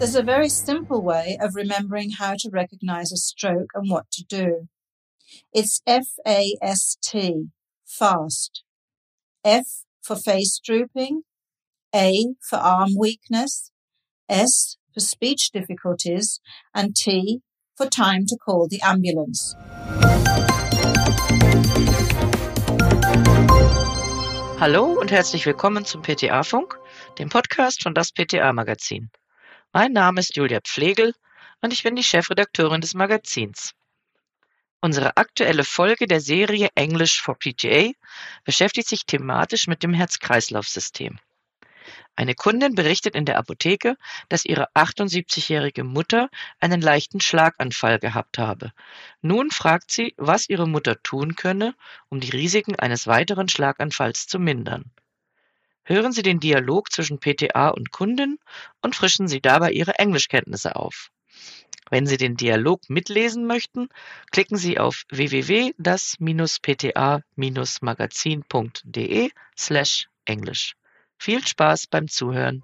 There's a very simple way of remembering how to recognize a stroke and what to do. It's F-A-S-T, fast. F for face drooping, A for arm weakness, S for speech difficulties, and T for time to call the ambulance. Hallo und herzlich willkommen zum PTA-Funk, dem Podcast von das PTA-Magazin. Mein Name ist Julia Pflegel und ich bin die Chefredakteurin des Magazins. Unsere aktuelle Folge der Serie English for PTA beschäftigt sich thematisch mit dem Herz-Kreislauf-System. Eine Kundin berichtet in der Apotheke, dass ihre 78-jährige Mutter einen leichten Schlaganfall gehabt habe. Nun fragt sie, was ihre Mutter tun könne, um die Risiken eines weiteren Schlaganfalls zu mindern. Hören Sie den Dialog zwischen PTA und Kundin und frischen Sie dabei Ihre Englischkenntnisse auf. Wenn Sie den Dialog mitlesen möchten, klicken Sie auf www.das-pta-magazin.de slash Englisch. Viel Spaß beim Zuhören.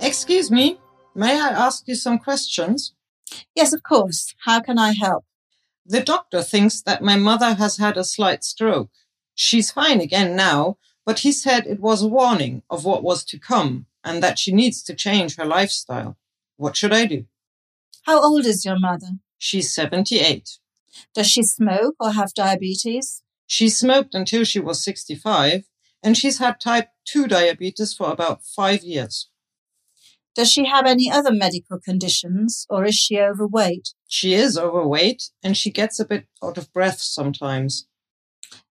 Excuse me, may I ask you some questions? Yes, of course. How can I help? The doctor thinks that my mother has had a slight stroke. She's fine again now, but he said it was a warning of what was to come and that she needs to change her lifestyle. What should I do? How old is your mother? She's 78. Does she smoke or have diabetes? She smoked until she was 65 and she's had type 2 diabetes for about five years. Does she have any other medical conditions or is she overweight? She is overweight and she gets a bit out of breath sometimes.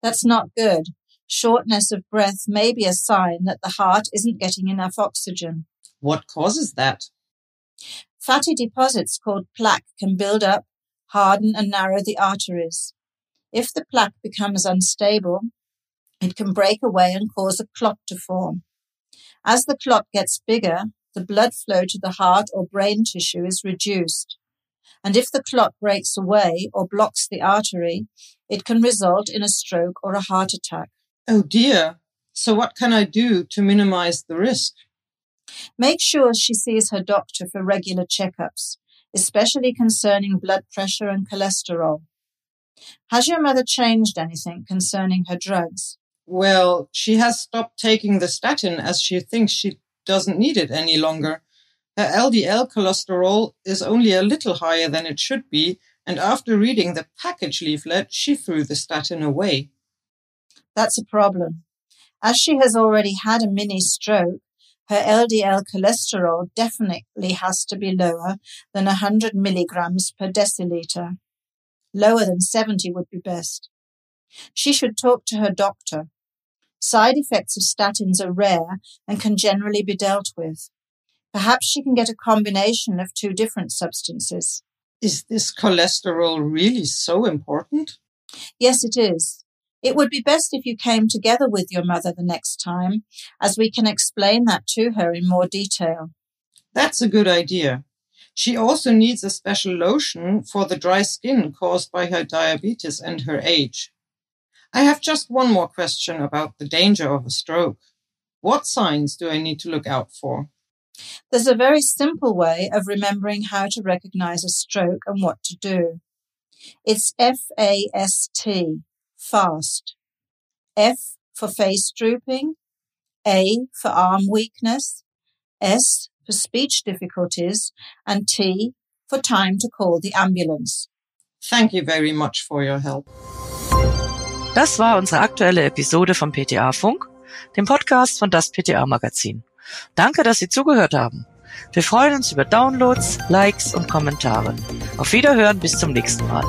That's not good. Shortness of breath may be a sign that the heart isn't getting enough oxygen. What causes that? Fatty deposits called plaque can build up, harden and narrow the arteries. If the plaque becomes unstable, it can break away and cause a clot to form. As the clot gets bigger, the blood flow to the heart or brain tissue is reduced. And if the clot breaks away or blocks the artery, it can result in a stroke or a heart attack. Oh dear. So what can I do to minimize the risk? Make sure she sees her doctor for regular checkups, especially concerning blood pressure and cholesterol. Has your mother changed anything concerning her drugs? Well, she has stopped taking the statin as she thinks she doesn't need it any longer. Uh, her LDL cholesterol is only a little higher than it should be, and after reading the package leaflet, she threw the statin away. That's a problem. As she has already had a mini stroke, her LDL cholesterol definitely has to be lower than 100 milligrams per deciliter. Lower than 70 would be best. She should talk to her doctor. Side effects of statins are rare and can generally be dealt with. Perhaps she can get a combination of two different substances. Is this cholesterol really so important? Yes, it is. It would be best if you came together with your mother the next time, as we can explain that to her in more detail. That's a good idea. She also needs a special lotion for the dry skin caused by her diabetes and her age. I have just one more question about the danger of a stroke. What signs do I need to look out for? There's a very simple way of remembering how to recognize a stroke and what to do. It's F-A-S-T, fast. F for face drooping, A for arm weakness, S for speech difficulties, and T for time to call the ambulance. Thank you very much for your help. Das war unsere aktuelle Episode vom PTA Funk, dem Podcast von das PTA Magazin. Danke, dass Sie zugehört haben. Wir freuen uns über Downloads, Likes und Kommentare. Auf Wiederhören bis zum nächsten Mal.